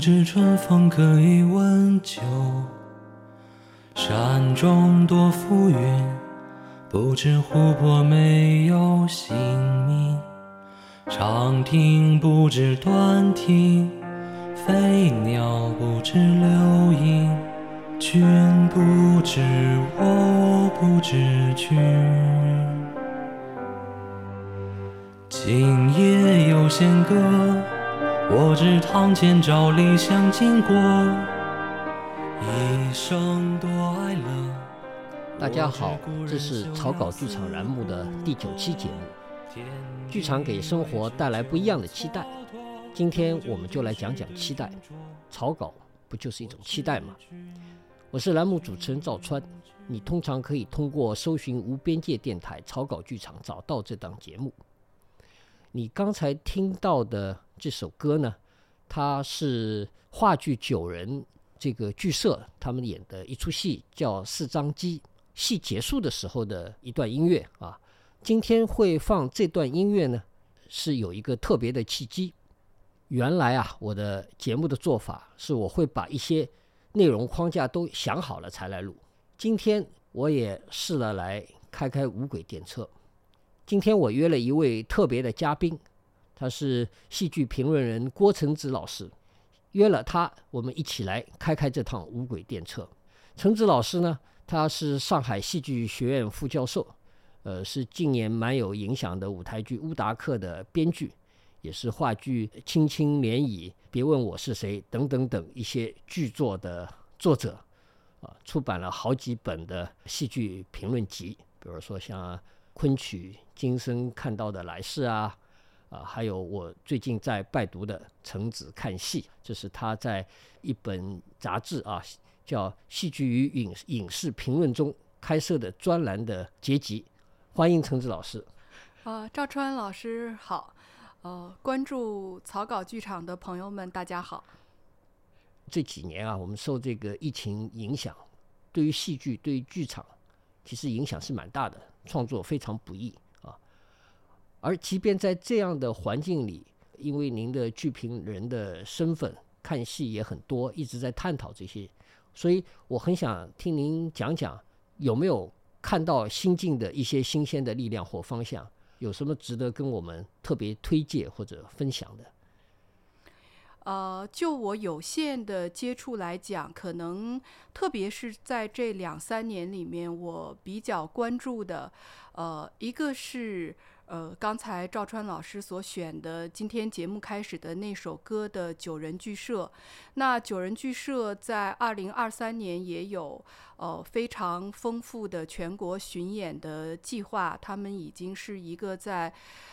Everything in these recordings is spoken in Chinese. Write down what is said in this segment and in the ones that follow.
不知春风可以温酒。山中多浮云，不知湖泊没有姓名。长亭不知短亭，飞鸟不知流萤。君不知我不知君。今夜有弦歌，我知堂前照理想经过。一生多哀乐。大家好，这是草稿剧场栏目的第九期节目。剧场给生活带来不一样的期待，今天我们就来讲讲期待。草稿不就是一种期待吗？我是栏目主持人赵川，你通常可以通过搜寻无边界电台草稿剧场找到这档节目。你刚才听到的这首歌呢，它是话剧九人这个剧社他们演的一出戏，叫《四张机》。戏结束的时候的一段音乐啊。今天会放这段音乐呢，是有一个特别的契机。原来啊，我的节目的做法是我会把一些内容框架都想好了才来录。今天我也试了来开开无轨电车。今天我约了一位特别的嘉宾，他是戏剧评论人郭成子老师。约了他，我们一起来开开这趟无轨电车。成子老师呢，他是上海戏剧学院副教授，呃，是近年蛮有影响的舞台剧《乌达克》的编剧，也是话剧《轻轻涟漪》《别问我是谁》等等等一些剧作的作者，啊，出版了好几本的戏剧评论集，比如说像。昆曲今生看到的来世啊，啊，还有我最近在拜读的《橙子看戏》，这是他在一本杂志啊，叫《戏剧与影影视评论》中开设的专栏的结集。欢迎橙子老师。啊，赵川老师好。呃，关注草稿剧场的朋友们，大家好。这几年啊，我们受这个疫情影响，对于戏剧、对于剧场，其实影响是蛮大的。创作非常不易啊，而即便在这样的环境里，因为您的剧评人的身份，看戏也很多，一直在探讨这些，所以我很想听您讲讲，有没有看到新进的一些新鲜的力量或方向，有什么值得跟我们特别推荐或者分享的？呃，就我有限的接触来讲，可能特别是在这两三年里面，我比较关注的，呃，一个是。呃，刚才赵川老师所选的今天节目开始的那首歌的九人剧社，那九人剧社在二零二三年也有呃非常丰富的全国巡演的计划，他们已经是一个在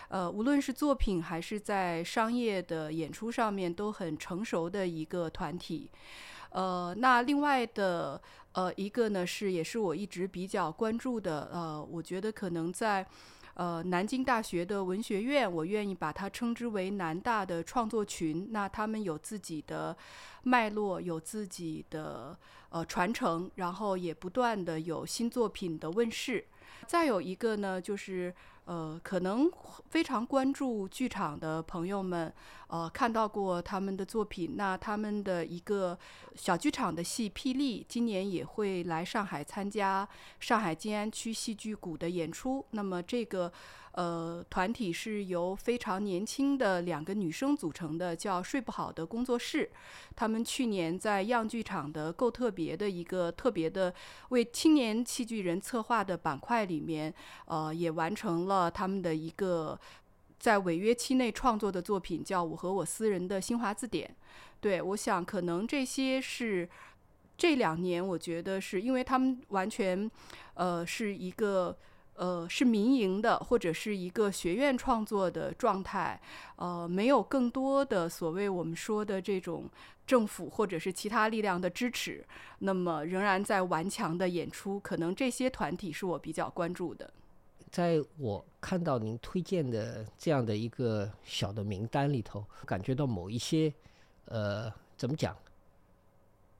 呃无论是作品还是在商业的演出上面都很成熟的一个团体。呃，那另外的呃一个呢是也是我一直比较关注的，呃，我觉得可能在。呃，南京大学的文学院，我愿意把它称之为南大的创作群。那他们有自己的脉络，有自己的呃传承，然后也不断的有新作品的问世。再有一个呢，就是。呃，可能非常关注剧场的朋友们，呃，看到过他们的作品。那他们的一个小剧场的戏《霹雳》，今年也会来上海参加上海静安区戏剧谷的演出。那么这个。呃，团体是由非常年轻的两个女生组成的，叫“睡不好的工作室”。他们去年在样剧场的“够特别”的一个特别的为青年戏剧人策划的板块里面，呃，也完成了他们的一个在违约期内创作的作品，叫《我和我私人的新华字典》。对，我想可能这些是这两年，我觉得是因为他们完全，呃，是一个。呃，是民营的，或者是一个学院创作的状态，呃，没有更多的所谓我们说的这种政府或者是其他力量的支持，那么仍然在顽强的演出，可能这些团体是我比较关注的。在我看到您推荐的这样的一个小的名单里头，感觉到某一些，呃，怎么讲？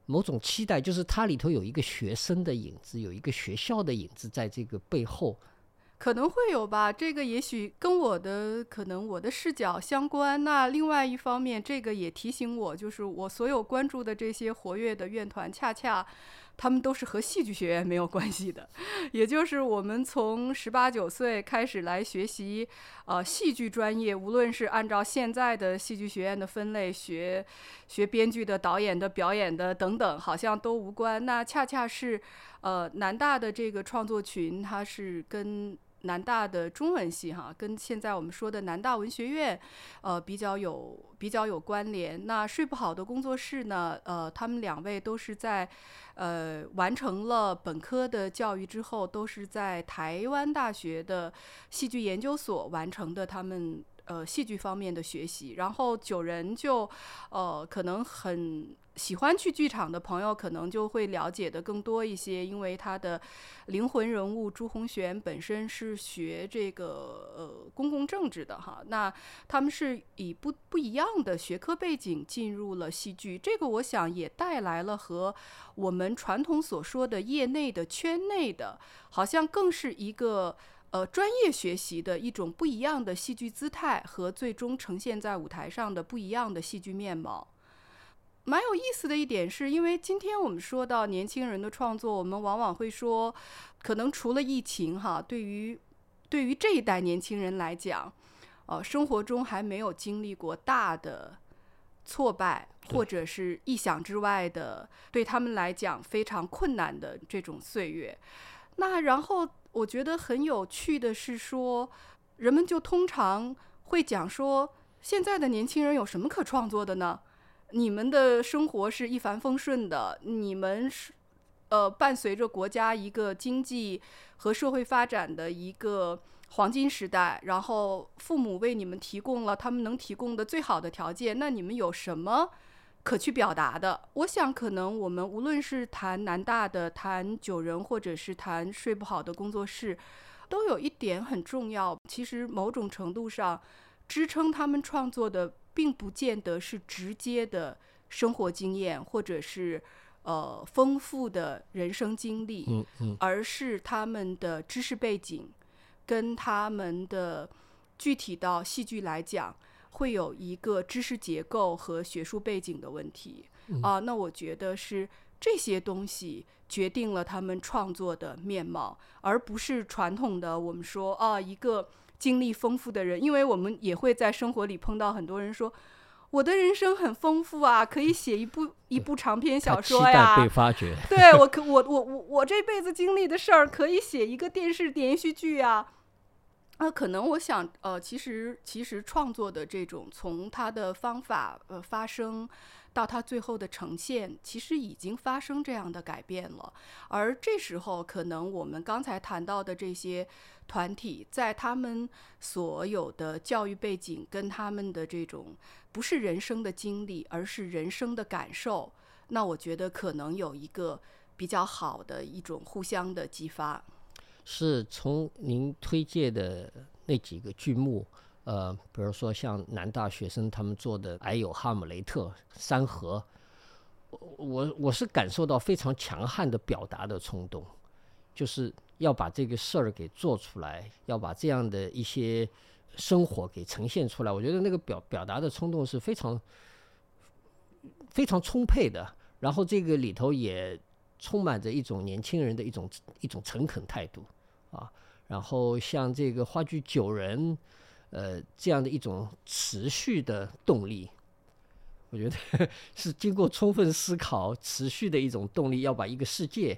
某种期待，就是它里头有一个学生的影子，有一个学校的影子在这个背后。可能会有吧，这个也许跟我的可能我的视角相关。那另外一方面，这个也提醒我，就是我所有关注的这些活跃的院团，恰恰他们都是和戏剧学院没有关系的。也就是我们从十八九岁开始来学习，呃，戏剧专业，无论是按照现在的戏剧学院的分类学，学编剧的、导演的、表演的等等，好像都无关。那恰恰是，呃，南大的这个创作群，它是跟南大的中文系哈，跟现在我们说的南大文学院，呃，比较有比较有关联。那睡不好的工作室呢，呃，他们两位都是在，呃，完成了本科的教育之后，都是在台湾大学的戏剧研究所完成的他们呃戏剧方面的学习。然后九人就，呃，可能很。喜欢去剧场的朋友，可能就会了解的更多一些，因为他的灵魂人物朱红璇本身是学这个呃公共政治的哈，那他们是以不不一样的学科背景进入了戏剧，这个我想也带来了和我们传统所说的业内的圈内的，好像更是一个呃专业学习的一种不一样的戏剧姿态和最终呈现在舞台上的不一样的戏剧面貌。蛮有意思的一点是，因为今天我们说到年轻人的创作，我们往往会说，可能除了疫情哈，对于对于这一代年轻人来讲，呃，生活中还没有经历过大的挫败，或者是意想之外的，对他们来讲非常困难的这种岁月。那然后我觉得很有趣的是说，人们就通常会讲说，现在的年轻人有什么可创作的呢？你们的生活是一帆风顺的，你们是，呃，伴随着国家一个经济和社会发展的一个黄金时代，然后父母为你们提供了他们能提供的最好的条件，那你们有什么可去表达的？我想，可能我们无论是谈南大的、谈九人，或者是谈睡不好的工作室，都有一点很重要。其实某种程度上，支撑他们创作的。并不见得是直接的生活经验，或者是呃丰富的人生经历，嗯嗯，而是他们的知识背景跟他们的具体到戏剧来讲，会有一个知识结构和学术背景的问题啊。那我觉得是这些东西决定了他们创作的面貌，而不是传统的我们说啊一个。经历丰富的人，因为我们也会在生活里碰到很多人说，我的人生很丰富啊，可以写一部一部长篇小说呀。被发掘。对我可 我我我我这辈子经历的事儿，可以写一个电视连续剧啊。啊，可能我想，呃，其实其实创作的这种从他的方法呃发生。到它最后的呈现，其实已经发生这样的改变了。而这时候，可能我们刚才谈到的这些团体，在他们所有的教育背景跟他们的这种不是人生的经历，而是人生的感受，那我觉得可能有一个比较好的一种互相的激发。是从您推荐的那几个剧目。呃，比如说像南大学生他们做的《矮有哈姆雷特》《山河》，我我是感受到非常强悍的表达的冲动，就是要把这个事儿给做出来，要把这样的一些生活给呈现出来。我觉得那个表表达的冲动是非常非常充沛的，然后这个里头也充满着一种年轻人的一种一种诚恳态度啊。然后像这个话剧《九人》。呃，这样的一种持续的动力，我觉得 是经过充分思考，持续的一种动力，要把一个世界，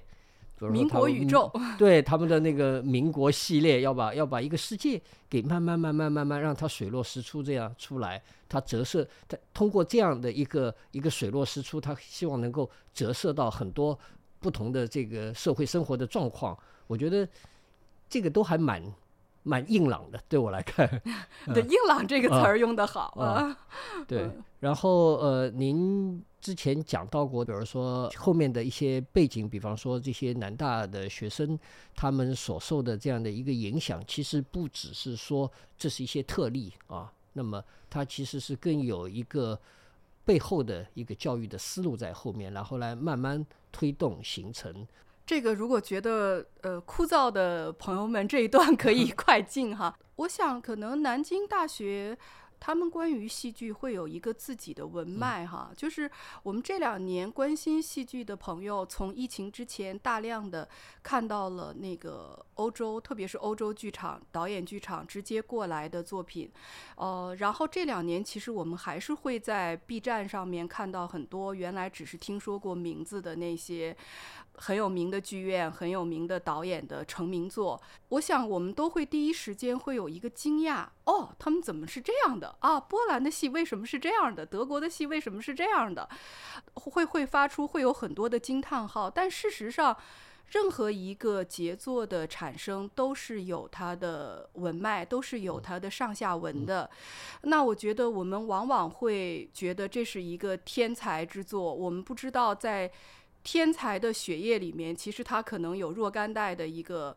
比如民国宇宙，对他们的那个民国系列，要把要把一个世界给慢慢慢慢慢慢让它水落石出这样出来，它折射，它通过这样的一个一个水落石出，它希望能够折射到很多不同的这个社会生活的状况，我觉得这个都还蛮。蛮硬朗的，对我来看。对“硬朗”这个词儿用的好啊。对，然后呃，您之前讲到过，比如说后面的一些背景，比方说这些南大的学生他们所受的这样的一个影响，其实不只是说这是一些特例啊，那么它其实是更有一个背后的一个教育的思路在后面，然后来慢慢推动形成。这个如果觉得呃枯燥的朋友们，这一段可以 快进哈。我想可能南京大学。他们关于戏剧会有一个自己的文脉哈，就是我们这两年关心戏剧的朋友，从疫情之前大量的看到了那个欧洲，特别是欧洲剧场导演剧场直接过来的作品，呃，然后这两年其实我们还是会在 B 站上面看到很多原来只是听说过名字的那些。很有名的剧院，很有名的导演的成名作，我想我们都会第一时间会有一个惊讶哦，他们怎么是这样的啊？波兰的戏为什么是这样的？德国的戏为什么是这样的？会会发出会有很多的惊叹号。但事实上，任何一个杰作的产生都是有它的文脉，都是有它的上下文的。那我觉得我们往往会觉得这是一个天才之作，我们不知道在。天才的血液里面，其实他可能有若干代的一个。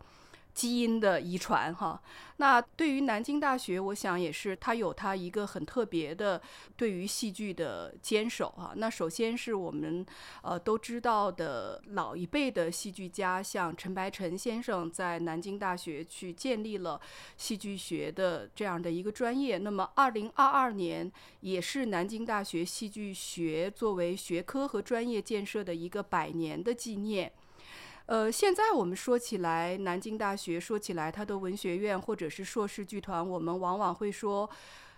基因的遗传，哈，那对于南京大学，我想也是它有它一个很特别的对于戏剧的坚守哈。那首先是我们呃都知道的老一辈的戏剧家，像陈白尘先生在南京大学去建立了戏剧学的这样的一个专业。那么，二零二二年也是南京大学戏剧学作为学科和专业建设的一个百年的纪念。呃，现在我们说起来，南京大学说起来，它的文学院或者是硕士剧团，我们往往会说，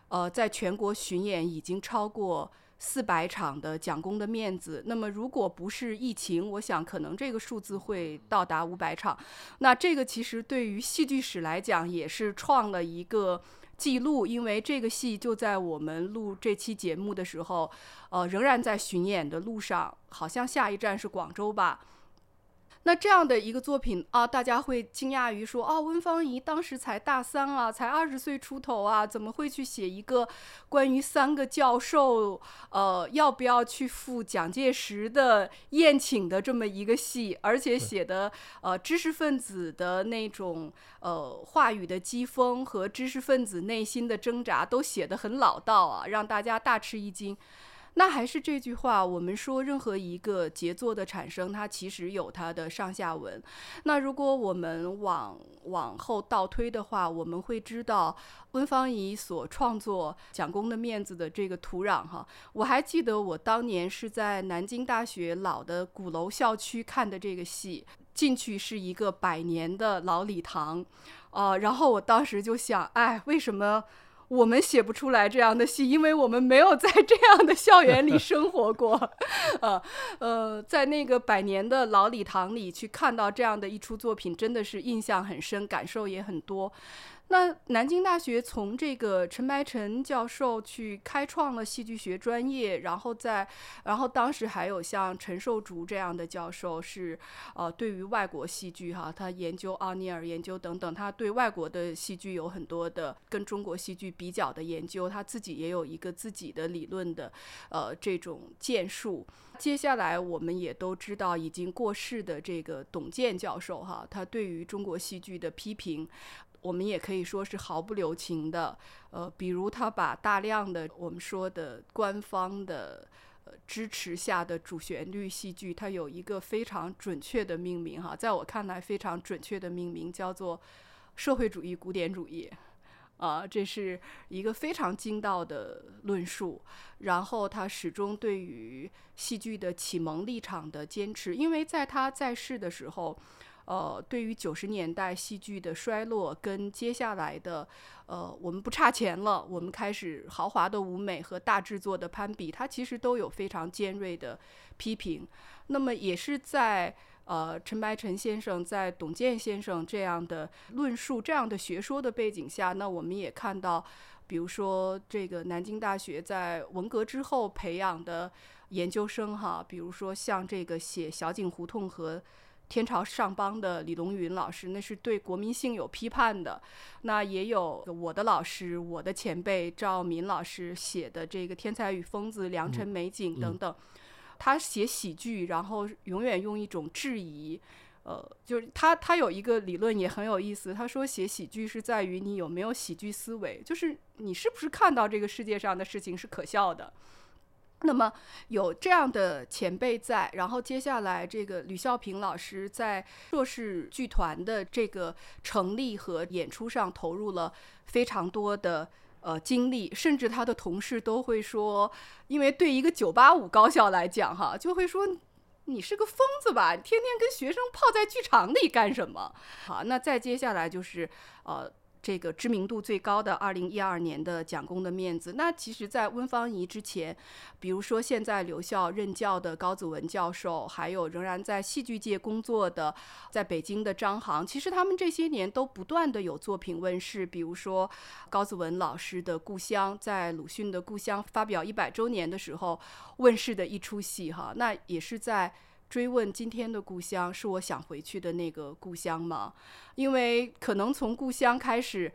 呃，在全国巡演已经超过四百场的蒋公的面子。那么，如果不是疫情，我想可能这个数字会到达五百场。那这个其实对于戏剧史来讲，也是创了一个记录，因为这个戏就在我们录这期节目的时候，呃，仍然在巡演的路上，好像下一站是广州吧。那这样的一个作品啊，大家会惊讶于说，哦，温芳仪当时才大三啊，才二十岁出头啊，怎么会去写一个关于三个教授，呃，要不要去赴蒋介石的宴请的这么一个戏，而且写的呃知识分子的那种呃话语的讥讽和知识分子内心的挣扎都写得很老道啊，让大家大吃一惊。那还是这句话，我们说任何一个杰作的产生，它其实有它的上下文。那如果我们往往后倒推的话，我们会知道温芳仪所创作《蒋公的面子》的这个土壤哈。我还记得我当年是在南京大学老的鼓楼校区看的这个戏，进去是一个百年的老礼堂，啊，然后我当时就想，哎，为什么？我们写不出来这样的戏，因为我们没有在这样的校园里生活过，呃呃，在那个百年的老礼堂里去看到这样的一出作品，真的是印象很深，感受也很多。那南京大学从这个陈白尘教授去开创了戏剧学专业，然后在，然后当时还有像陈寿竹这样的教授，是呃对于外国戏剧哈，他研究奥尼尔研究等等，他对外国的戏剧有很多的跟中国戏剧比较的研究，他自己也有一个自己的理论的呃这种建树。接下来我们也都知道已经过世的这个董健教授哈，他对于中国戏剧的批评。我们也可以说是毫不留情的，呃，比如他把大量的我们说的官方的呃支持下的主旋律戏剧，它有一个非常准确的命名哈，在我看来非常准确的命名叫做社会主义古典主义，啊，这是一个非常精到的论述。然后他始终对于戏剧的启蒙立场的坚持，因为在他在世的时候。呃，对于九十年代戏剧的衰落，跟接下来的，呃，我们不差钱了，我们开始豪华的舞美和大制作的攀比，它其实都有非常尖锐的批评。那么也是在呃陈白尘先生、在董健先生这样的论述、这样的学说的背景下，那我们也看到，比如说这个南京大学在文革之后培养的研究生哈，比如说像这个写小井胡同和。天朝上邦的李龙云老师，那是对国民性有批判的。那也有我的老师，我的前辈赵敏老师写的这个《天才与疯子》《良辰美景》等等。他写喜剧，然后永远用一种质疑。呃，就是他他有一个理论也很有意思。他说写喜剧是在于你有没有喜剧思维，就是你是不是看到这个世界上的事情是可笑的。那么有这样的前辈在，然后接下来这个吕孝平老师在硕士剧团的这个成立和演出上投入了非常多的呃精力，甚至他的同事都会说，因为对一个九八五高校来讲，哈，就会说你是个疯子吧，天天跟学生泡在剧场里干什么？好，那再接下来就是呃。这个知名度最高的二零一二年的蒋公的面子，那其实，在温芳仪之前，比如说现在留校任教的高子文教授，还有仍然在戏剧界工作的在北京的张航，其实他们这些年都不断的有作品问世。比如说高子文老师的故乡，在鲁迅的故乡发表一百周年的时候问世的一出戏，哈，那也是在。追问今天的故乡是我想回去的那个故乡吗？因为可能从故乡开始，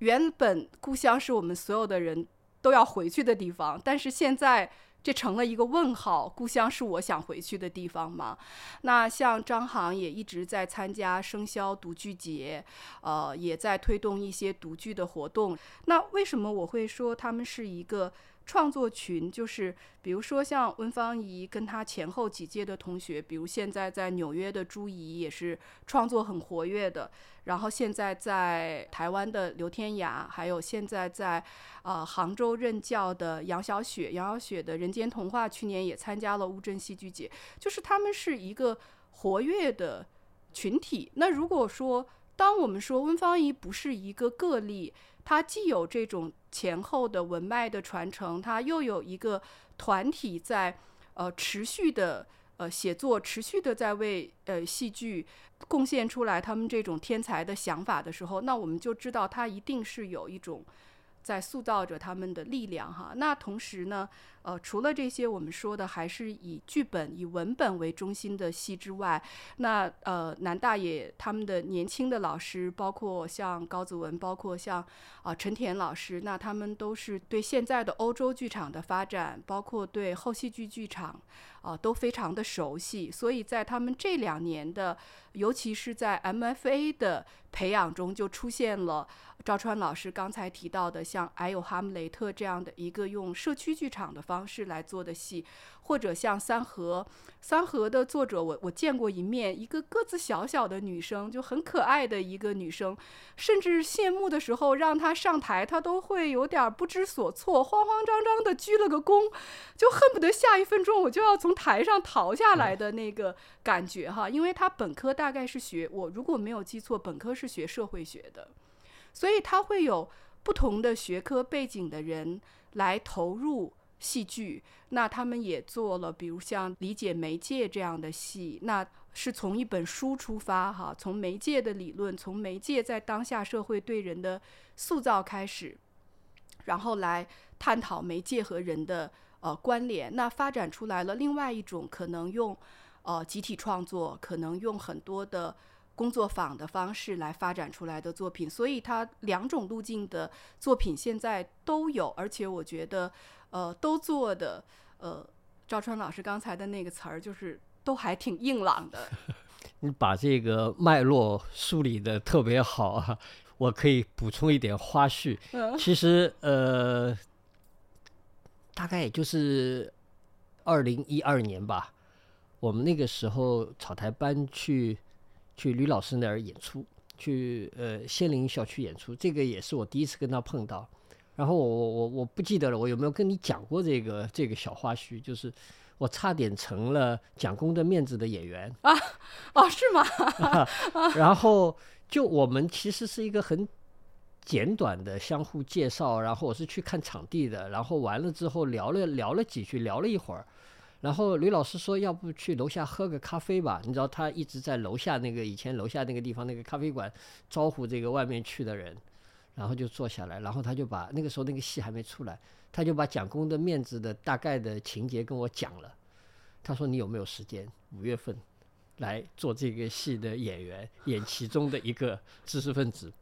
原本故乡是我们所有的人都要回去的地方，但是现在这成了一个问号：故乡是我想回去的地方吗？那像张航也一直在参加生肖读剧节，呃，也在推动一些读剧的活动。那为什么我会说他们是一个？创作群就是，比如说像温芳怡跟她前后几届的同学，比如现在在纽约的朱怡也是创作很活跃的，然后现在在台湾的刘天涯，还有现在在呃杭州任教的杨小雪，杨小雪的人间童话去年也参加了乌镇戏剧节，就是他们是一个活跃的群体。那如果说当我们说温芳怡不是一个个例，它既有这种前后的文脉的传承，它又有一个团体在呃持续的呃写作，持续的在为呃戏剧贡献出来他们这种天才的想法的时候，那我们就知道它一定是有一种在塑造着他们的力量哈。那同时呢？呃，除了这些，我们说的还是以剧本、以文本为中心的戏之外，那呃，南大爷他们的年轻的老师，包括像高子文，包括像啊陈田老师，那他们都是对现在的欧洲剧场的发展，包括对后戏剧剧场啊，都非常的熟悉。所以在他们这两年的，尤其是在 MFA 的培养中，就出现了赵川老师刚才提到的，像《矮有哈姆雷特》这样的一个用社区剧场的方。式来做的戏，或者像三河，三河的作者，我我见过一面，一个个子小小的女生，就很可爱的一个女生，甚至谢幕的时候让她上台，她都会有点不知所措，慌慌张张的鞠了个躬，就恨不得下一分钟我就要从台上逃下来的那个感觉哈，因为她本科大概是学，我如果没有记错，本科是学社会学的，所以她会有不同的学科背景的人来投入。戏剧，那他们也做了，比如像理解媒介这样的戏，那是从一本书出发，哈，从媒介的理论，从媒介在当下社会对人的塑造开始，然后来探讨媒介和人的呃关联，那发展出来了另外一种可能用呃集体创作，可能用很多的工作坊的方式来发展出来的作品，所以它两种路径的作品现在都有，而且我觉得。呃，都做的，呃，赵川老师刚才的那个词儿，就是都还挺硬朗的。你把这个脉络梳理的特别好啊！我可以补充一点花絮。其实，呃，大概也就是二零一二年吧，我们那个时候草台班去去吕老师那儿演出，去呃仙林小区演出，这个也是我第一次跟他碰到。然后我我我我不记得了，我有没有跟你讲过这个这个小花絮？就是我差点成了蒋公的面子的演员啊！哦，是吗？然后就我们其实是一个很简短的相互介绍，然后我是去看场地的，然后完了之后聊了聊了几句，聊了一会儿，然后吕老师说要不去楼下喝个咖啡吧？你知道他一直在楼下那个以前楼下那个地方那个咖啡馆招呼这个外面去的人。然后就坐下来，然后他就把那个时候那个戏还没出来，他就把蒋公的面子的大概的情节跟我讲了。他说：“你有没有时间五月份来做这个戏的演员，演其中的一个知识分子？”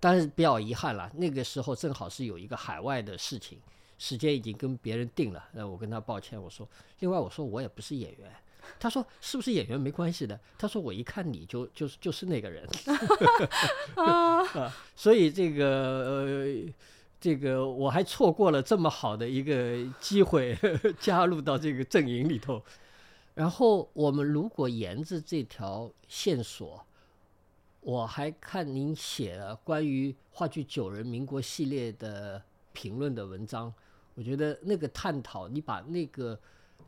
但是比较遗憾了，那个时候正好是有一个海外的事情，时间已经跟别人定了。那我跟他抱歉，我说：“另外我说我也不是演员。”他说：“是不是演员没关系的？”他说：“我一看你就就是就是那个人。” 啊，所以这个呃，这个我还错过了这么好的一个机会 加入到这个阵营里头。然后我们如果沿着这条线索，我还看您写了关于话剧《九人民国》系列的评论的文章，我觉得那个探讨，你把那个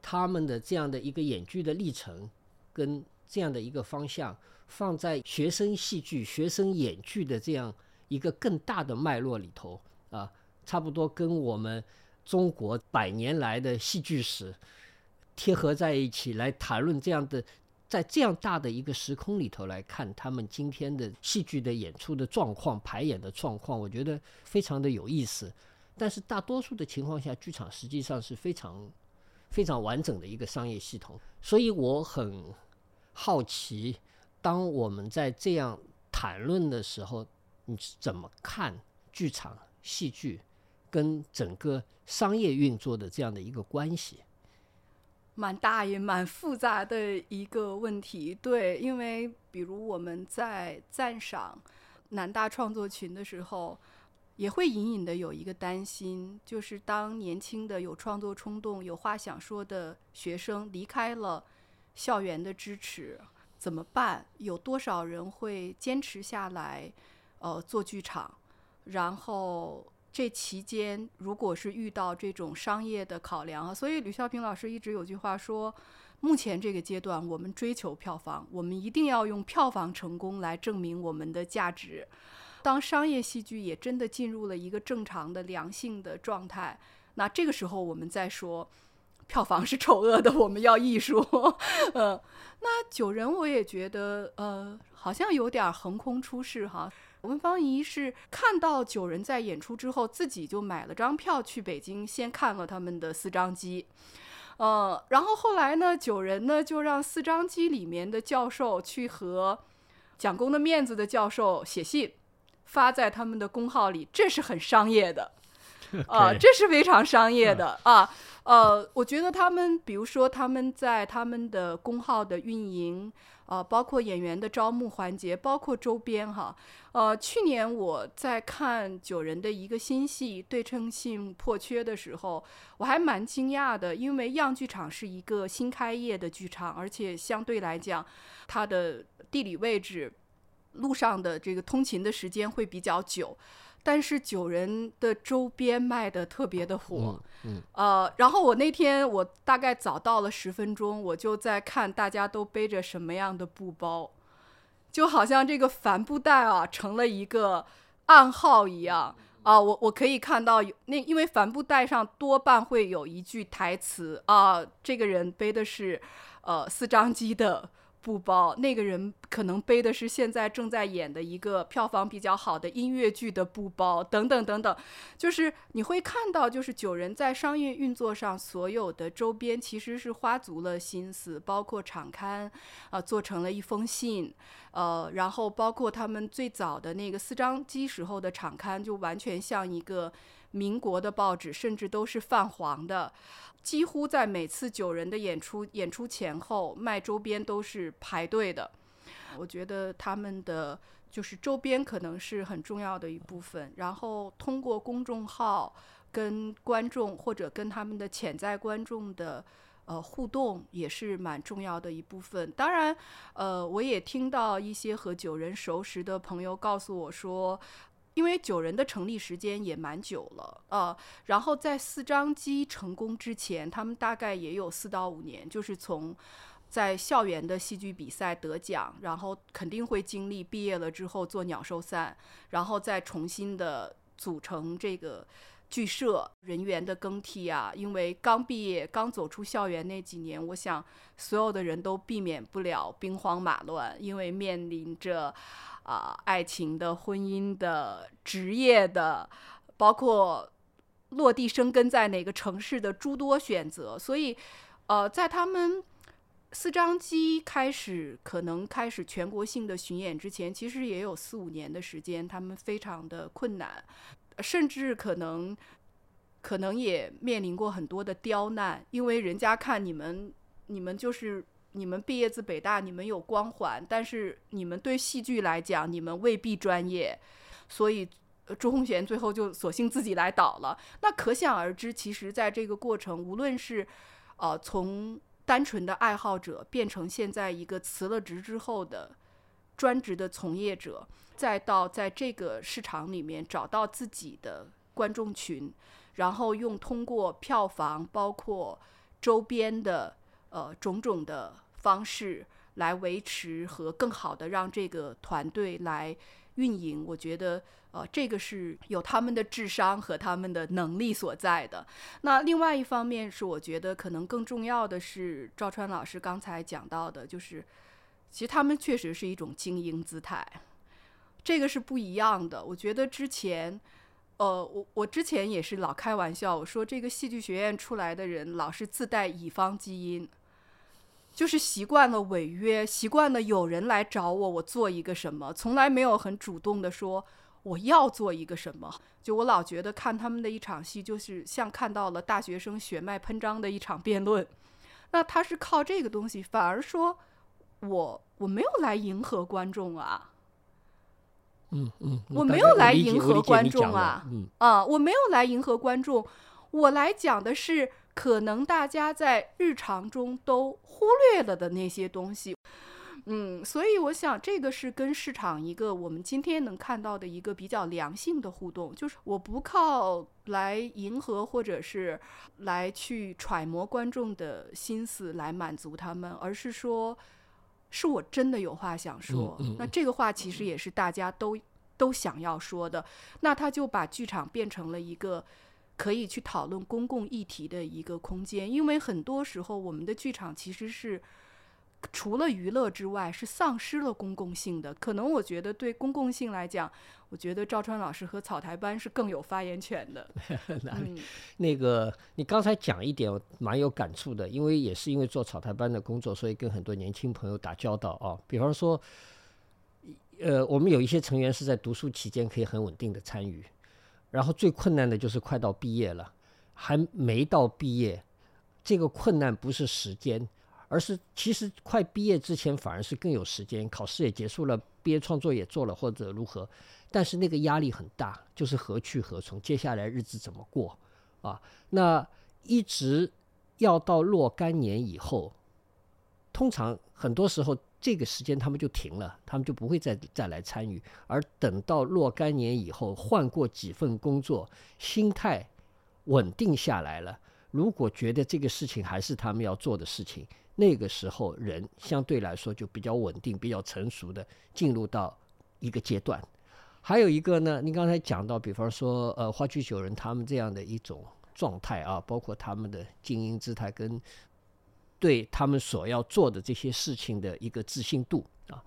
他们的这样的一个演剧的历程，跟这样的一个方向，放在学生戏剧、学生演剧的这样一个更大的脉络里头啊，差不多跟我们中国百年来的戏剧史。贴合在一起来谈论这样的，在这样大的一个时空里头来看他们今天的戏剧的演出的状况、排演的状况，我觉得非常的有意思。但是大多数的情况下，剧场实际上是非常非常完整的一个商业系统。所以我很好奇，当我们在这样谈论的时候，你怎么看剧场戏剧跟整个商业运作的这样的一个关系？蛮大也蛮复杂的一个问题，对，因为比如我们在赞赏南大创作群的时候，也会隐隐的有一个担心，就是当年轻的有创作冲动、有话想说的学生离开了校园的支持，怎么办？有多少人会坚持下来，呃，做剧场，然后？这期间，如果是遇到这种商业的考量啊，所以吕孝平老师一直有句话说：目前这个阶段，我们追求票房，我们一定要用票房成功来证明我们的价值。当商业戏剧也真的进入了一个正常的良性的状态，那这个时候我们再说票房是丑恶的，我们要艺术。嗯，那九人我也觉得，呃，好像有点横空出世哈。温芳怡是看到九人在演出之后，自己就买了张票去北京，先看了他们的四张机，呃，然后后来呢，九人呢就让四张机里面的教授去和讲公的面子的教授写信，发在他们的公号里，这是很商业的，啊，这是非常商业的啊，呃，我觉得他们，比如说他们在他们的公号的运营。啊，包括演员的招募环节，包括周边哈。呃，去年我在看九人的一个新戏《对称性破缺》的时候，我还蛮惊讶的，因为样剧场是一个新开业的剧场，而且相对来讲，它的地理位置、路上的这个通勤的时间会比较久。但是九人的周边卖的特别的火，嗯，呃，然后我那天我大概早到了十分钟，我就在看大家都背着什么样的布包，就好像这个帆布袋啊成了一个暗号一样啊，我我可以看到有那因为帆布袋上多半会有一句台词啊，这个人背的是呃四张机的。布包，那个人可能背的是现在正在演的一个票房比较好的音乐剧的布包，等等等等，就是你会看到，就是九人在商业运作上所有的周边其实是花足了心思，包括场刊啊，做成了一封信，呃，然后包括他们最早的那个四张机时候的场刊，就完全像一个民国的报纸，甚至都是泛黄的。几乎在每次九人的演出演出前后卖周边都是排队的，我觉得他们的就是周边可能是很重要的一部分。然后通过公众号跟观众或者跟他们的潜在观众的呃互动也是蛮重要的一部分。当然，呃，我也听到一些和九人熟识的朋友告诉我说。因为九人的成立时间也蛮久了，呃，然后在四张机成功之前，他们大概也有四到五年，就是从在校园的戏剧比赛得奖，然后肯定会经历毕业了之后做鸟兽散，然后再重新的组成这个剧社，人员的更替啊。因为刚毕业、刚走出校园那几年，我想所有的人都避免不了兵荒马乱，因为面临着。啊，爱情的、婚姻的、职业的，包括落地生根在哪个城市的诸多选择，所以，呃，在他们四张机开始可能开始全国性的巡演之前，其实也有四五年的时间，他们非常的困难，甚至可能可能也面临过很多的刁难，因为人家看你们，你们就是。你们毕业自北大，你们有光环，但是你们对戏剧来讲，你们未必专业，所以朱红贤最后就索性自己来导了。那可想而知，其实在这个过程，无论是呃从单纯的爱好者变成现在一个辞了职之后的专职的从业者，再到在这个市场里面找到自己的观众群，然后用通过票房包括周边的呃种种的方式来维持和更好的让这个团队来运营，我觉得呃这个是有他们的智商和他们的能力所在的。那另外一方面是，我觉得可能更重要的是赵川老师刚才讲到的，就是其实他们确实是一种精英姿态，这个是不一样的。我觉得之前。呃，我我之前也是老开玩笑，我说这个戏剧学院出来的人老是自带乙方基因，就是习惯了违约，习惯了有人来找我，我做一个什么，从来没有很主动的说我要做一个什么。就我老觉得看他们的一场戏，就是像看到了大学生血脉喷张的一场辩论。那他是靠这个东西，反而说我我没有来迎合观众啊。嗯嗯，我没有来迎合观众啊，啊，我没有来迎合观众，我来讲的是可能大家在日常中都忽略了的那些东西，嗯，所以我想这个是跟市场一个我们今天能看到的一个比较良性的互动，就是我不靠来迎合或者是来去揣摩观众的心思来满足他们，而是说。是我真的有话想说，那这个话其实也是大家都都想要说的。那他就把剧场变成了一个可以去讨论公共议题的一个空间，因为很多时候我们的剧场其实是。除了娱乐之外，是丧失了公共性的。可能我觉得对公共性来讲，我觉得赵川老师和草台班是更有发言权的。哪里？那个你刚才讲一点，我蛮有感触的，因为也是因为做草台班的工作，所以跟很多年轻朋友打交道啊。比方说，呃，我们有一些成员是在读书期间可以很稳定的参与，然后最困难的就是快到毕业了，还没到毕业，这个困难不是时间。而是其实快毕业之前反而是更有时间，考试也结束了，毕业创作也做了或者如何，但是那个压力很大，就是何去何从，接下来日子怎么过啊？那一直要到若干年以后，通常很多时候这个时间他们就停了，他们就不会再再来参与，而等到若干年以后，换过几份工作，心态稳定下来了，如果觉得这个事情还是他们要做的事情。那个时候，人相对来说就比较稳定、比较成熟的进入到一个阶段。还有一个呢，您刚才讲到，比方说，呃，花居九人他们这样的一种状态啊，包括他们的经营姿态跟对他们所要做的这些事情的一个自信度啊，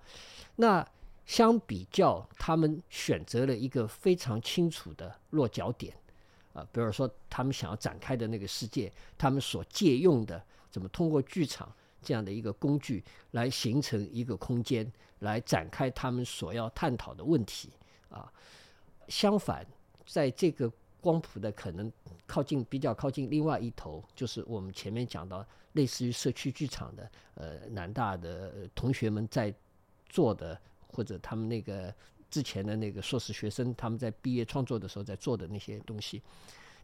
那相比较，他们选择了一个非常清楚的落脚点啊，比如说他们想要展开的那个世界，他们所借用的。怎么通过剧场这样的一个工具来形成一个空间，来展开他们所要探讨的问题啊？相反，在这个光谱的可能靠近比较靠近另外一头，就是我们前面讲到类似于社区剧场的呃南大的同学们在做的，或者他们那个之前的那个硕士学生他们在毕业创作的时候在做的那些东西，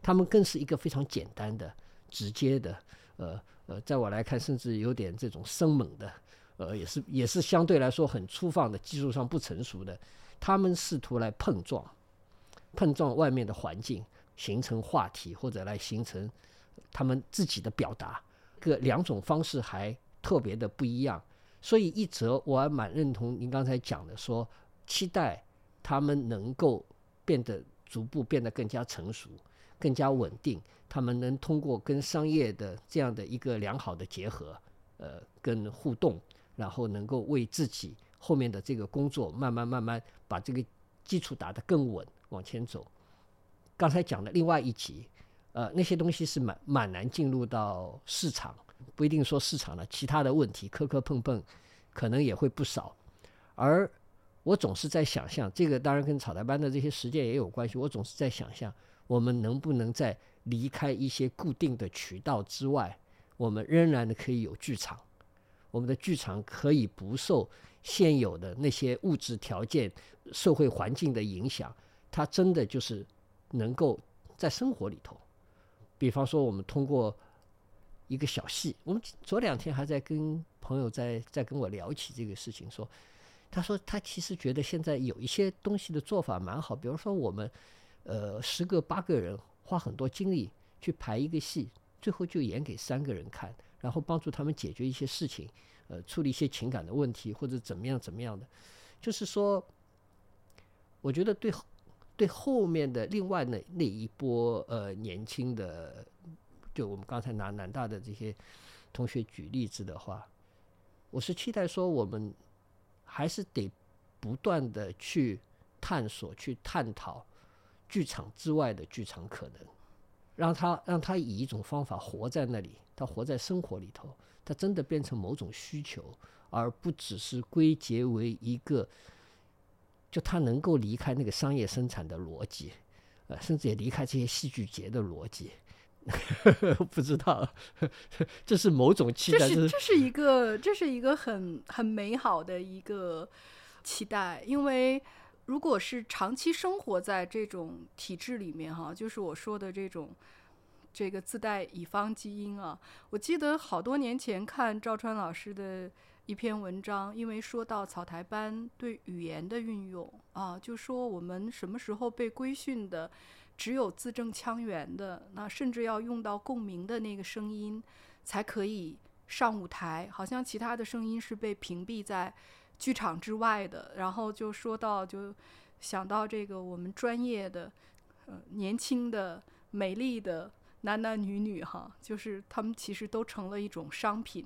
他们更是一个非常简单的、直接的呃。呃，在我来看，甚至有点这种生猛的，呃，也是也是相对来说很粗放的，技术上不成熟的，他们试图来碰撞，碰撞外面的环境，形成话题或者来形成他们自己的表达，各两种方式还特别的不一样。所以一则我还蛮认同您刚才讲的，说期待他们能够变得逐步变得更加成熟。更加稳定，他们能通过跟商业的这样的一个良好的结合，呃，跟互动，然后能够为自己后面的这个工作慢慢慢慢把这个基础打得更稳，往前走。刚才讲的另外一集，呃，那些东西是蛮蛮难进入到市场，不一定说市场的其他的问题磕磕碰碰，可能也会不少。而我总是在想象，这个当然跟草台班的这些实践也有关系。我总是在想象。我们能不能在离开一些固定的渠道之外，我们仍然的可以有剧场？我们的剧场可以不受现有的那些物质条件、社会环境的影响，它真的就是能够在生活里头，比方说我们通过一个小戏，我们昨两天还在跟朋友在在跟我聊起这个事情，说他说他其实觉得现在有一些东西的做法蛮好，比如说我们呃十个八个人花很多精力去排一个戏，最后就演给三个人看，然后帮助他们解决一些事情，呃，处理一些情感的问题或者怎么样怎么样的，就是说，我觉得对对后面的另外那那一波呃年轻的，就我们刚才拿南大的这些同学举例子的话，我是期待说我们还是得不断的去探索、去探讨剧场之外的剧场可能，让他让他以一种方法活在那里，他活在生活里头，他真的变成某种需求，而不只是归结为一个。就他能够离开那个商业生产的逻辑，呃，甚至也离开这些戏剧节的逻辑，不知道，这是某种期待。这是这是一个这是一个很很美好的一个期待，因为如果是长期生活在这种体制里面，哈，就是我说的这种这个自带乙方基因啊，我记得好多年前看赵川老师的。一篇文章，因为说到草台班对语言的运用啊，就说我们什么时候被规训的，只有字正腔圆的，那甚至要用到共鸣的那个声音才可以上舞台，好像其他的声音是被屏蔽在剧场之外的。然后就说到，就想到这个我们专业的、呃年轻的、美丽的男男女女哈，就是他们其实都成了一种商品。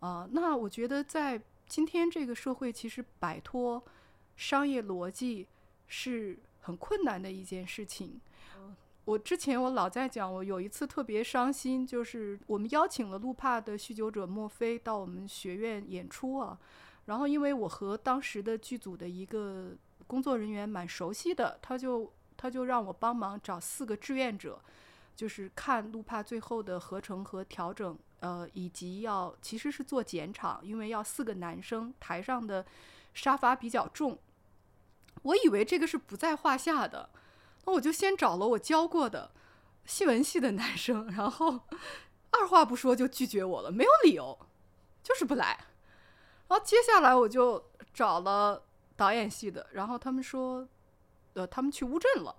啊，那我觉得在今天这个社会，其实摆脱商业逻辑是很困难的一件事情。我之前我老在讲，我有一次特别伤心，就是我们邀请了路帕的酗酒者墨菲到我们学院演出啊，然后因为我和当时的剧组的一个工作人员蛮熟悉的，他就他就让我帮忙找四个志愿者，就是看路帕最后的合成和调整。呃，以及要其实是做剪场，因为要四个男生，台上的沙发比较重。我以为这个是不在话下的，那我就先找了我教过的戏文系的男生，然后 二话不说就拒绝我了，没有理由，就是不来。然后接下来我就找了导演系的，然后他们说，呃，他们去乌镇了，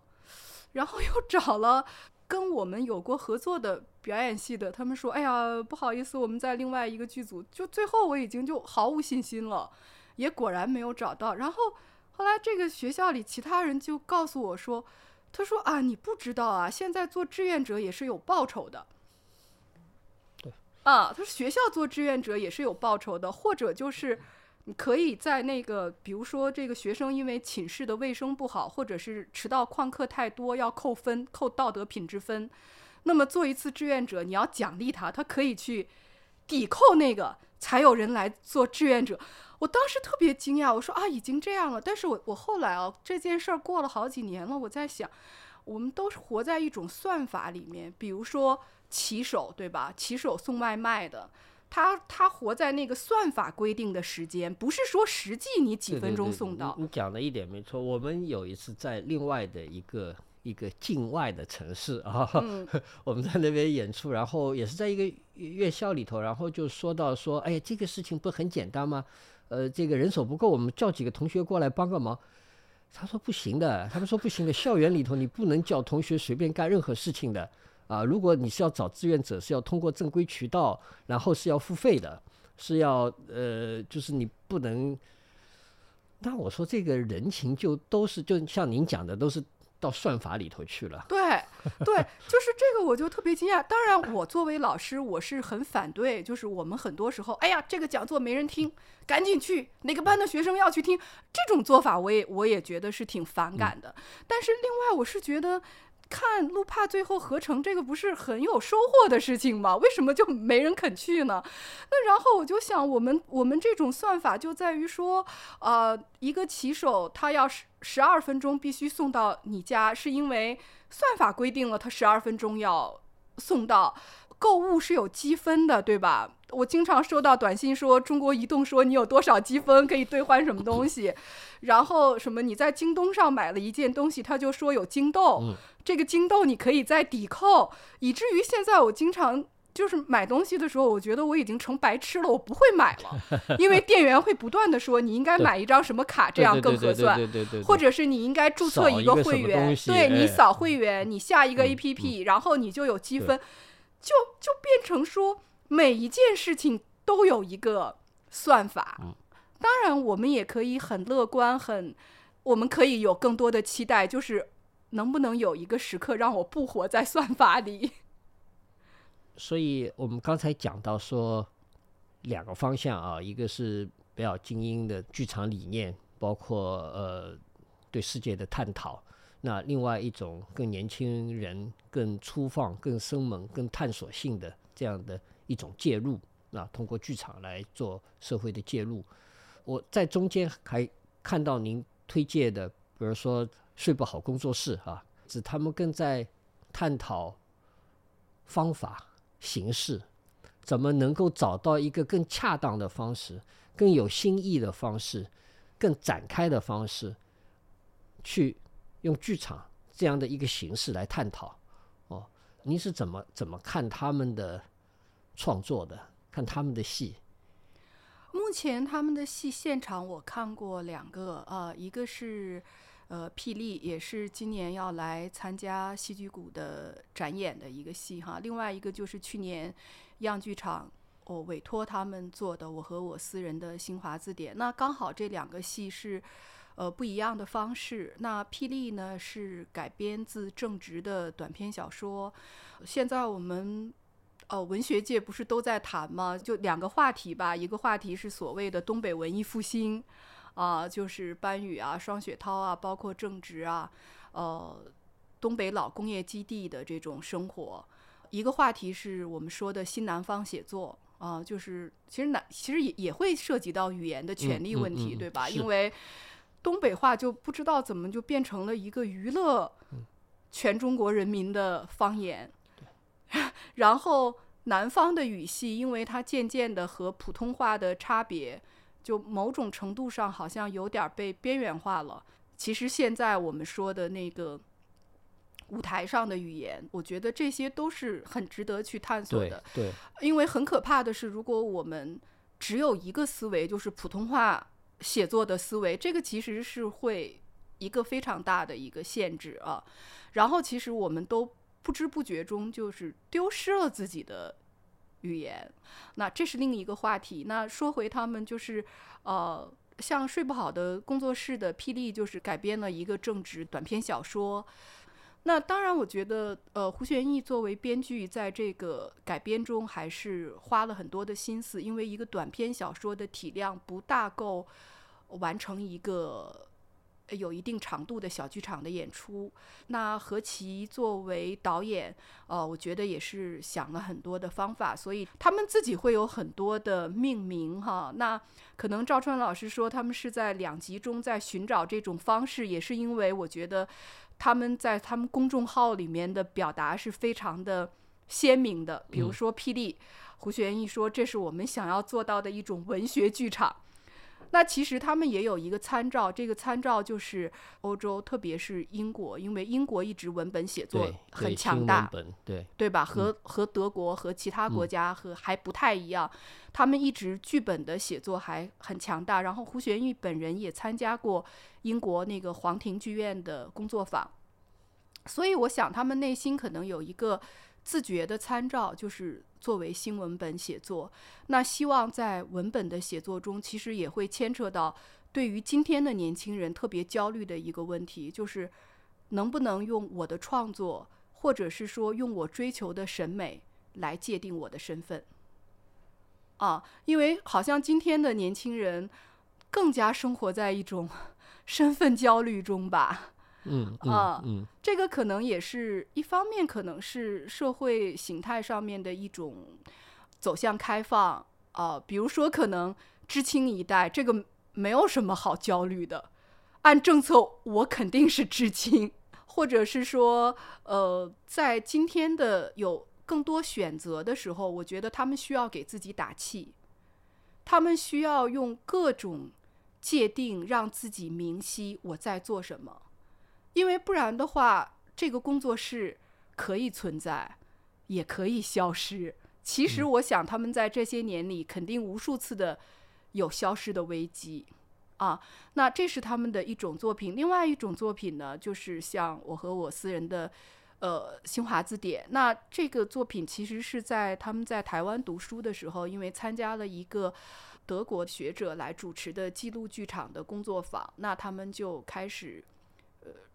然后又找了。跟我们有过合作的表演系的，他们说：“哎呀，不好意思，我们在另外一个剧组。”就最后我已经就毫无信心了，也果然没有找到。然后后来这个学校里其他人就告诉我说：“他说啊，你不知道啊，现在做志愿者也是有报酬的。”对，啊，他说学校做志愿者也是有报酬的，或者就是。你可以在那个，比如说这个学生因为寝室的卫生不好，或者是迟到旷课太多，要扣分，扣道德品质分。那么做一次志愿者，你要奖励他，他可以去抵扣那个，才有人来做志愿者。我当时特别惊讶，我说啊，已经这样了。但是我我后来啊，这件事儿过了好几年了，我在想，我们都是活在一种算法里面。比如说骑手，对吧？骑手送外卖的。他他活在那个算法规定的时间，不是说实际你几分钟送到。你讲的一点没错。我们有一次在另外的一个一个境外的城市啊，我们在那边演出，然后也是在一个院校里头，然后就说到说，哎呀，这个事情不很简单吗？呃，这个人手不够，我们叫几个同学过来帮个忙。他说不行的，他们说不行的，校园里头你不能叫同学随便干任何事情的。啊，如果你是要找志愿者，是要通过正规渠道，然后是要付费的，是要呃，就是你不能。那我说这个人情就都是，就像您讲的，都是到算法里头去了。对，对，就是这个，我就特别惊讶。当然，我作为老师，我是很反对，就是我们很多时候，哎呀，这个讲座没人听，赶紧去哪个班的学生要去听，这种做法，我也我也觉得是挺反感的。但是另外，我是觉得。看路帕最后合成这个不是很有收获的事情吗？为什么就没人肯去呢？那然后我就想，我们我们这种算法就在于说，呃，一个骑手他要十十二分钟必须送到你家，是因为算法规定了他十二分钟要送到。购物是有积分的，对吧？我经常收到短信说，中国移动说你有多少积分可以兑换什么东西，然后什么你在京东上买了一件东西，他就说有京豆，这个京豆你可以在抵扣，以至于现在我经常。就是买东西的时候，我觉得我已经成白痴了，我不会买了，因为 店员会不断的说你应该买一张什么卡，这样更合算，或者是你应该注册一个会员，对你扫会员，你下一个 APP，然后你就有积分，就就变成说每一件事情都有一个算法。当然，我们也可以很乐观，很我们可以有更多的期待，就是能不能有一个时刻让我不活在算法里。所以我们刚才讲到说两个方向啊，一个是比较精英的剧场理念，包括呃对世界的探讨；那另外一种更年轻人、更粗放、更生猛、更探索性的这样的一种介入，那通过剧场来做社会的介入。我在中间还看到您推荐的，比如说睡不好工作室啊，指他们更在探讨方法。形式怎么能够找到一个更恰当的方式、更有新意的方式、更展开的方式，去用剧场这样的一个形式来探讨？哦，您是怎么怎么看他们的创作的？看他们的戏？目前他们的戏现场我看过两个，呃，一个是。呃，霹雳也是今年要来参加戏剧谷的展演的一个戏哈。另外一个就是去年样剧场我委托他们做的《我和我私人的新华字典》。那刚好这两个戏是呃不一样的方式。那霹雳呢是改编自正直的短篇小说。现在我们呃文学界不是都在谈吗？就两个话题吧，一个话题是所谓的东北文艺复兴。啊，就是班宇啊、双雪涛啊，包括正直啊，呃，东北老工业基地的这种生活。一个话题是我们说的新南方写作啊，就是其实南其实也也会涉及到语言的权利问题，对吧？因为东北话就不知道怎么就变成了一个娱乐全中国人民的方言。然后南方的语系，因为它渐渐的和普通话的差别。就某种程度上好像有点被边缘化了。其实现在我们说的那个舞台上的语言，我觉得这些都是很值得去探索的。对，因为很可怕的是，如果我们只有一个思维，就是普通话写作的思维，这个其实是会一个非常大的一个限制啊。然后，其实我们都不知不觉中就是丢失了自己的。语言，那这是另一个话题。那说回他们，就是呃，像睡不好的工作室的霹雳，就是改编了一个正直短篇小说。那当然，我觉得呃，胡旋翼作为编剧，在这个改编中还是花了很多的心思，因为一个短篇小说的体量不大够完成一个。有一定长度的小剧场的演出，那何其作为导演，呃，我觉得也是想了很多的方法，所以他们自己会有很多的命名哈。那可能赵川老师说他们是在两集中在寻找这种方式，也是因为我觉得他们在他们公众号里面的表达是非常的鲜明的。比如说霹雳胡旋一说，这是我们想要做到的一种文学剧场。那其实他们也有一个参照，这个参照就是欧洲，特别是英国，因为英国一直文本写作很强大，对对吧？和和德国和其他国家和还不太一样，他们一直剧本的写作还很强大。然后胡旋玉本人也参加过英国那个皇庭剧院的工作坊，所以我想他们内心可能有一个。自觉的参照就是作为新文本写作，那希望在文本的写作中，其实也会牵扯到对于今天的年轻人特别焦虑的一个问题，就是能不能用我的创作，或者是说用我追求的审美来界定我的身份啊？因为好像今天的年轻人更加生活在一种 身份焦虑中吧。嗯啊，嗯，这个可能也是一方面，可能是社会形态上面的一种走向开放啊。比如说，可能知青一代这个没有什么好焦虑的，按政策我肯定是知青，或者是说，呃，在今天的有。更多选择的时候，我觉得他们需要给自己打气，他们需要用各种界定让自己明晰我在做什么，因为不然的话，这个工作室可以存在，也可以消失。其实我想，他们在这些年里肯定无数次的有消失的危机啊。那这是他们的一种作品，另外一种作品呢，就是像我和我私人的。呃，新华字典。那这个作品其实是在他们在台湾读书的时候，因为参加了一个德国学者来主持的记录剧场的工作坊，那他们就开始呃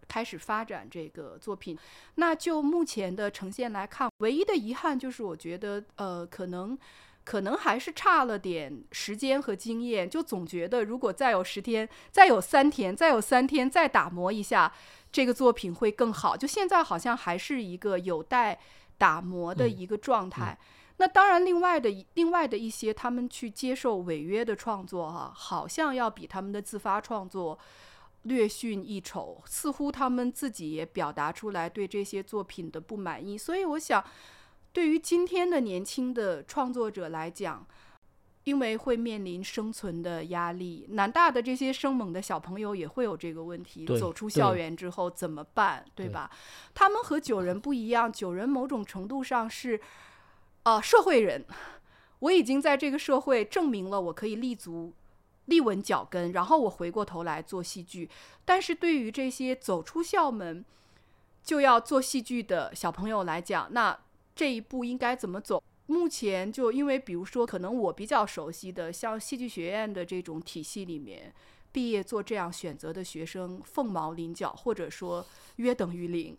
开始发展这个作品。那就目前的呈现来看，唯一的遗憾就是我觉得呃可能可能还是差了点时间和经验，就总觉得如果再有十天，再有三天，再有三天，再打磨一下。这个作品会更好，就现在好像还是一个有待打磨的一个状态。那当然，另外的另外的一些他们去接受违约的创作，哈，好像要比他们的自发创作略逊一筹。似乎他们自己也表达出来对这些作品的不满意。所以，我想，对于今天的年轻的创作者来讲，因为会面临生存的压力，南大的这些生猛的小朋友也会有这个问题。走出校园之后怎么办？对吧？他们和九人不一样，九人某种程度上是，呃，社会人。我已经在这个社会证明了我可以立足、立稳脚跟，然后我回过头来做戏剧。但是对于这些走出校门就要做戏剧的小朋友来讲，那这一步应该怎么走？目前就因为，比如说，可能我比较熟悉的，像戏剧学院的这种体系里面，毕业做这样选择的学生凤毛麟角，或者说约等于零。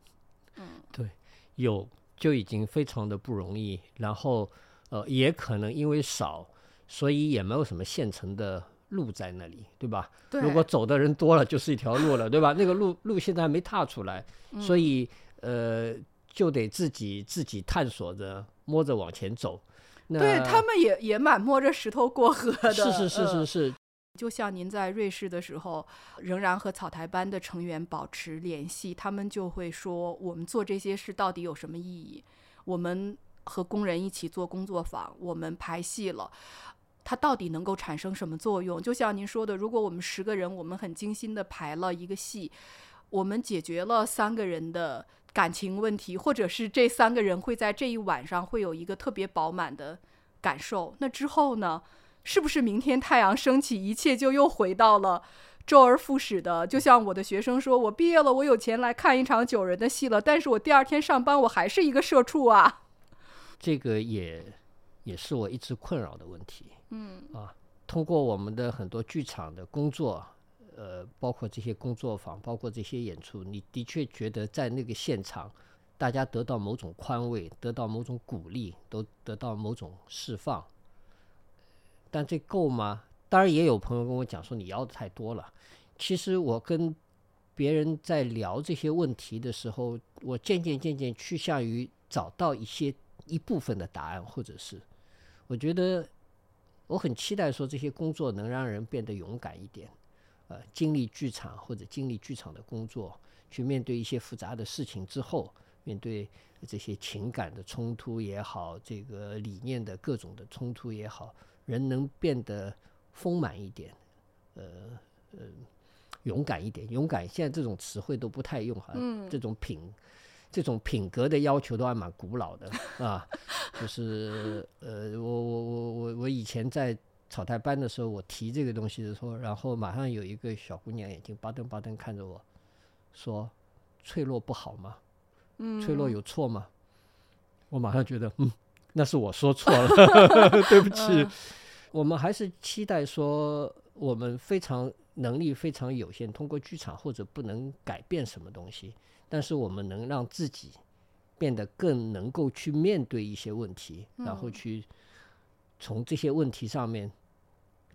嗯，对，有就已经非常的不容易。然后，呃，也可能因为少，所以也没有什么现成的路在那里，对吧？对。如果走的人多了，就是一条路了，对吧？那个路路现在还没踏出来，所以呃，就得自己自己探索着。摸着往前走，对他们也也蛮摸着石头过河的。是是是是是，就像您在瑞士的时候，仍然和草台班的成员保持联系，他们就会说：我们做这些事到底有什么意义？我们和工人一起做工作坊，我们排戏了，它到底能够产生什么作用？就像您说的，如果我们十个人，我们很精心的排了一个戏，我们解决了三个人的。感情问题，或者是这三个人会在这一晚上会有一个特别饱满的感受。那之后呢？是不是明天太阳升起，一切就又回到了周而复始的？就像我的学生说：“我毕业了，我有钱来看一场九人的戏了，但是我第二天上班，我还是一个社畜啊。”这个也也是我一直困扰的问题。嗯啊，通过我们的很多剧场的工作。呃，包括这些工作坊，包括这些演出，你的确觉得在那个现场，大家得到某种宽慰，得到某种鼓励，都得到某种释放。但这够吗？当然，也有朋友跟我讲说你要的太多了。其实我跟别人在聊这些问题的时候，我渐渐渐渐趋向于找到一些一部分的答案，或者是我觉得我很期待说这些工作能让人变得勇敢一点。呃，经历剧场或者经历剧场的工作，去面对一些复杂的事情之后，面对这些情感的冲突也好，这个理念的各种的冲突也好，人能变得丰满一点，呃呃，勇敢一点。勇敢现在这种词汇都不太用哈，这种品这种品格的要求都还蛮古老的啊。就是呃，我我我我我以前在。草台班的时候，我提这个东西的时候，然后马上有一个小姑娘眼睛巴登巴登看着我，说：“脆弱不好吗？嗯，脆弱有错吗？”我马上觉得，嗯，那是我说错了，对不起。我们还是期待说，我们非常能力非常有限，通过剧场或者不能改变什么东西，但是我们能让自己变得更能够去面对一些问题，然后去。从这些问题上面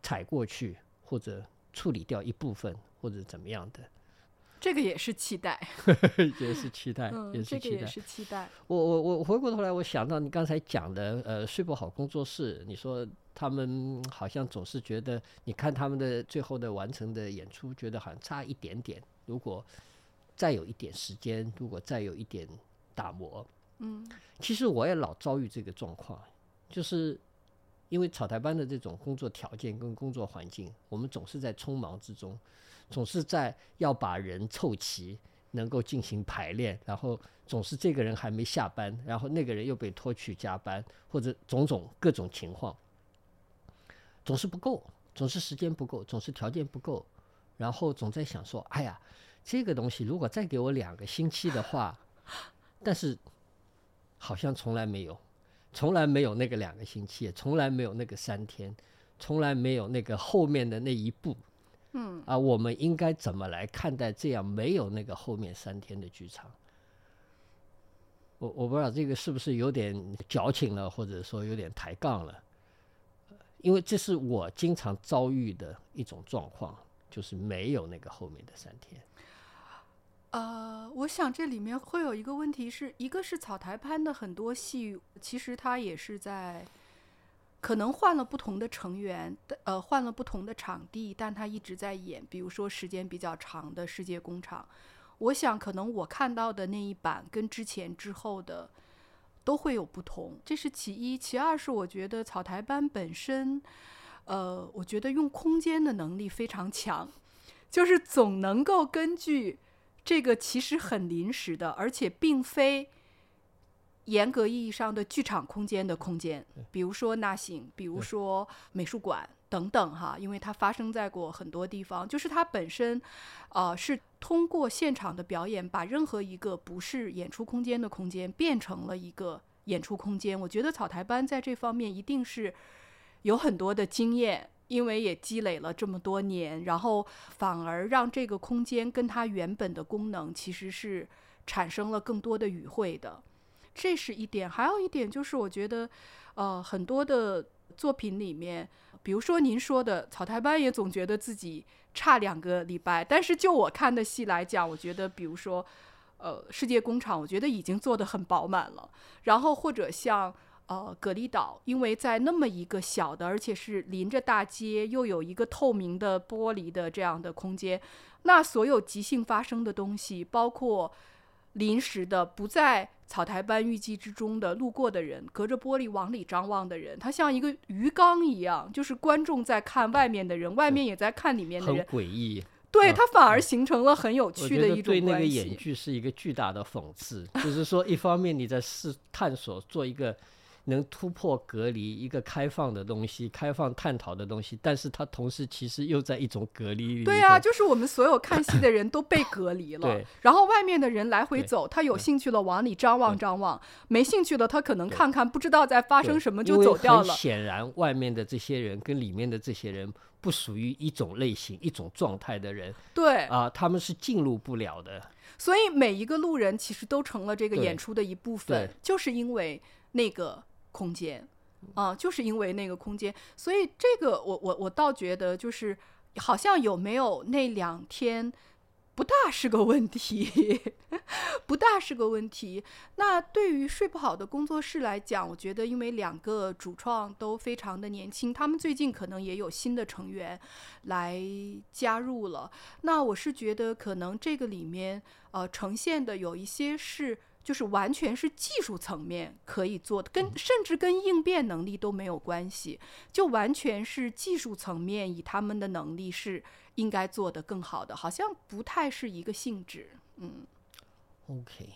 踩过去，或者处理掉一部分，或者怎么样的，这个也是期待，也是期待，也是期待，也是期待。我我我回过头来，我想到你刚才讲的，呃，睡不好工作室，你说他们好像总是觉得，你看他们的最后的完成的演出，觉得好像差一点点。如果再有一点时间，如果再有一点打磨。嗯其实我也老遭遇这个状况，就是因为草台班的这种工作条件跟工作环境，我们总是在匆忙之中，总是在要把人凑齐，能够进行排练，然后总是这个人还没下班，然后那个人又被拖去加班，或者种种各种情况，总是不够，总是时间不够，总是条件不够，然后总在想说，哎呀，这个东西如果再给我两个星期的话，但是好像从来没有，从来没有那个两个星期，也从来没有那个三天，从来没有那个后面的那一步。嗯啊，我们应该怎么来看待这样没有那个后面三天的剧场？我我不知道这个是不是有点矫情了，或者说有点抬杠了，因为这是我经常遭遇的一种状况，就是没有那个后面的三天。呃，我想这里面会有一个问题是，一个是草台班的很多戏，其实它也是在可能换了不同的成员，呃，换了不同的场地，但他一直在演。比如说时间比较长的世界工厂，我想可能我看到的那一版跟之前之后的都会有不同，这是其一。其二是我觉得草台班本身，呃，我觉得用空间的能力非常强，就是总能够根据。这个其实很临时的，而且并非严格意义上的剧场空间的空间，比如说纳行，比如说美术馆等等哈，因为它发生在过很多地方，就是它本身，呃，是通过现场的表演，把任何一个不是演出空间的空间变成了一个演出空间。我觉得草台班在这方面一定是有很多的经验。因为也积累了这么多年，然后反而让这个空间跟它原本的功能其实是产生了更多的语汇的，这是一点。还有一点就是，我觉得，呃，很多的作品里面，比如说您说的草台班，也总觉得自己差两个礼拜。但是就我看的戏来讲，我觉得，比如说，呃，世界工厂，我觉得已经做得很饱满了。然后或者像。呃，蛤蜊岛，因为在那么一个小的，而且是临着大街，又有一个透明的玻璃的这样的空间，那所有即兴发生的东西，包括临时的不在草台班预计之中的路过的人，隔着玻璃往里张望的人，它像一个鱼缸一样，就是观众在看外面的人，外面也在看里面的人，很诡异。对，它反而形成了很有趣的一种对那个演剧是一个巨大的讽刺，就是说，一方面你在试探索做一个。能突破隔离，一个开放的东西，开放探讨的东西，但是它同时其实又在一种隔离里。对啊，就是我们所有看戏的人都被隔离了。对。然后外面的人来回走，他有兴趣了往里张望张望，没兴趣了他可能看看不知道在发生什么就走掉了。显然，外面的这些人跟里面的这些人不属于一种类型、一种状态的人。对。啊，他们是进入不了的。所以每一个路人其实都成了这个演出的一部分，就是因为那个。空间，啊，就是因为那个空间，所以这个我我我倒觉得就是好像有没有那两天不大是个问题，不大是个问题。那对于睡不好的工作室来讲，我觉得因为两个主创都非常的年轻，他们最近可能也有新的成员来加入了。那我是觉得可能这个里面呃呈现的有一些是。就是完全是技术层面可以做的，跟甚至跟应变能力都没有关系，就完全是技术层面以他们的能力是应该做的更好的，好像不太是一个性质。嗯，OK，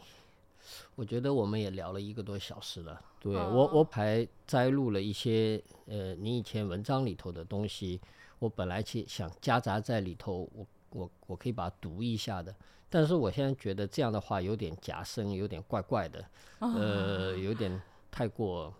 我觉得我们也聊了一个多小时了，对我我还摘录了一些呃你以前文章里头的东西，我本来去想夹杂在里头，我我我可以把它读一下的。但是我现在觉得这样的话有点夹生，有点怪怪的，呃，有点太过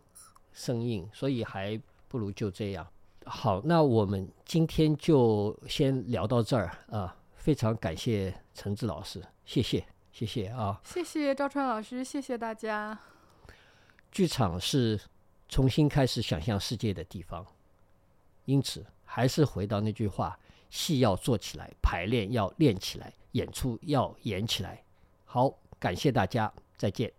生硬，所以还不如就这样。好，那我们今天就先聊到这儿啊！非常感谢陈志老师，谢谢，谢谢啊！谢谢赵川老师，谢谢大家。剧场是重新开始想象世界的地方，因此还是回到那句话：戏要做起来，排练要练起来。演出要演起来，好，感谢大家，再见。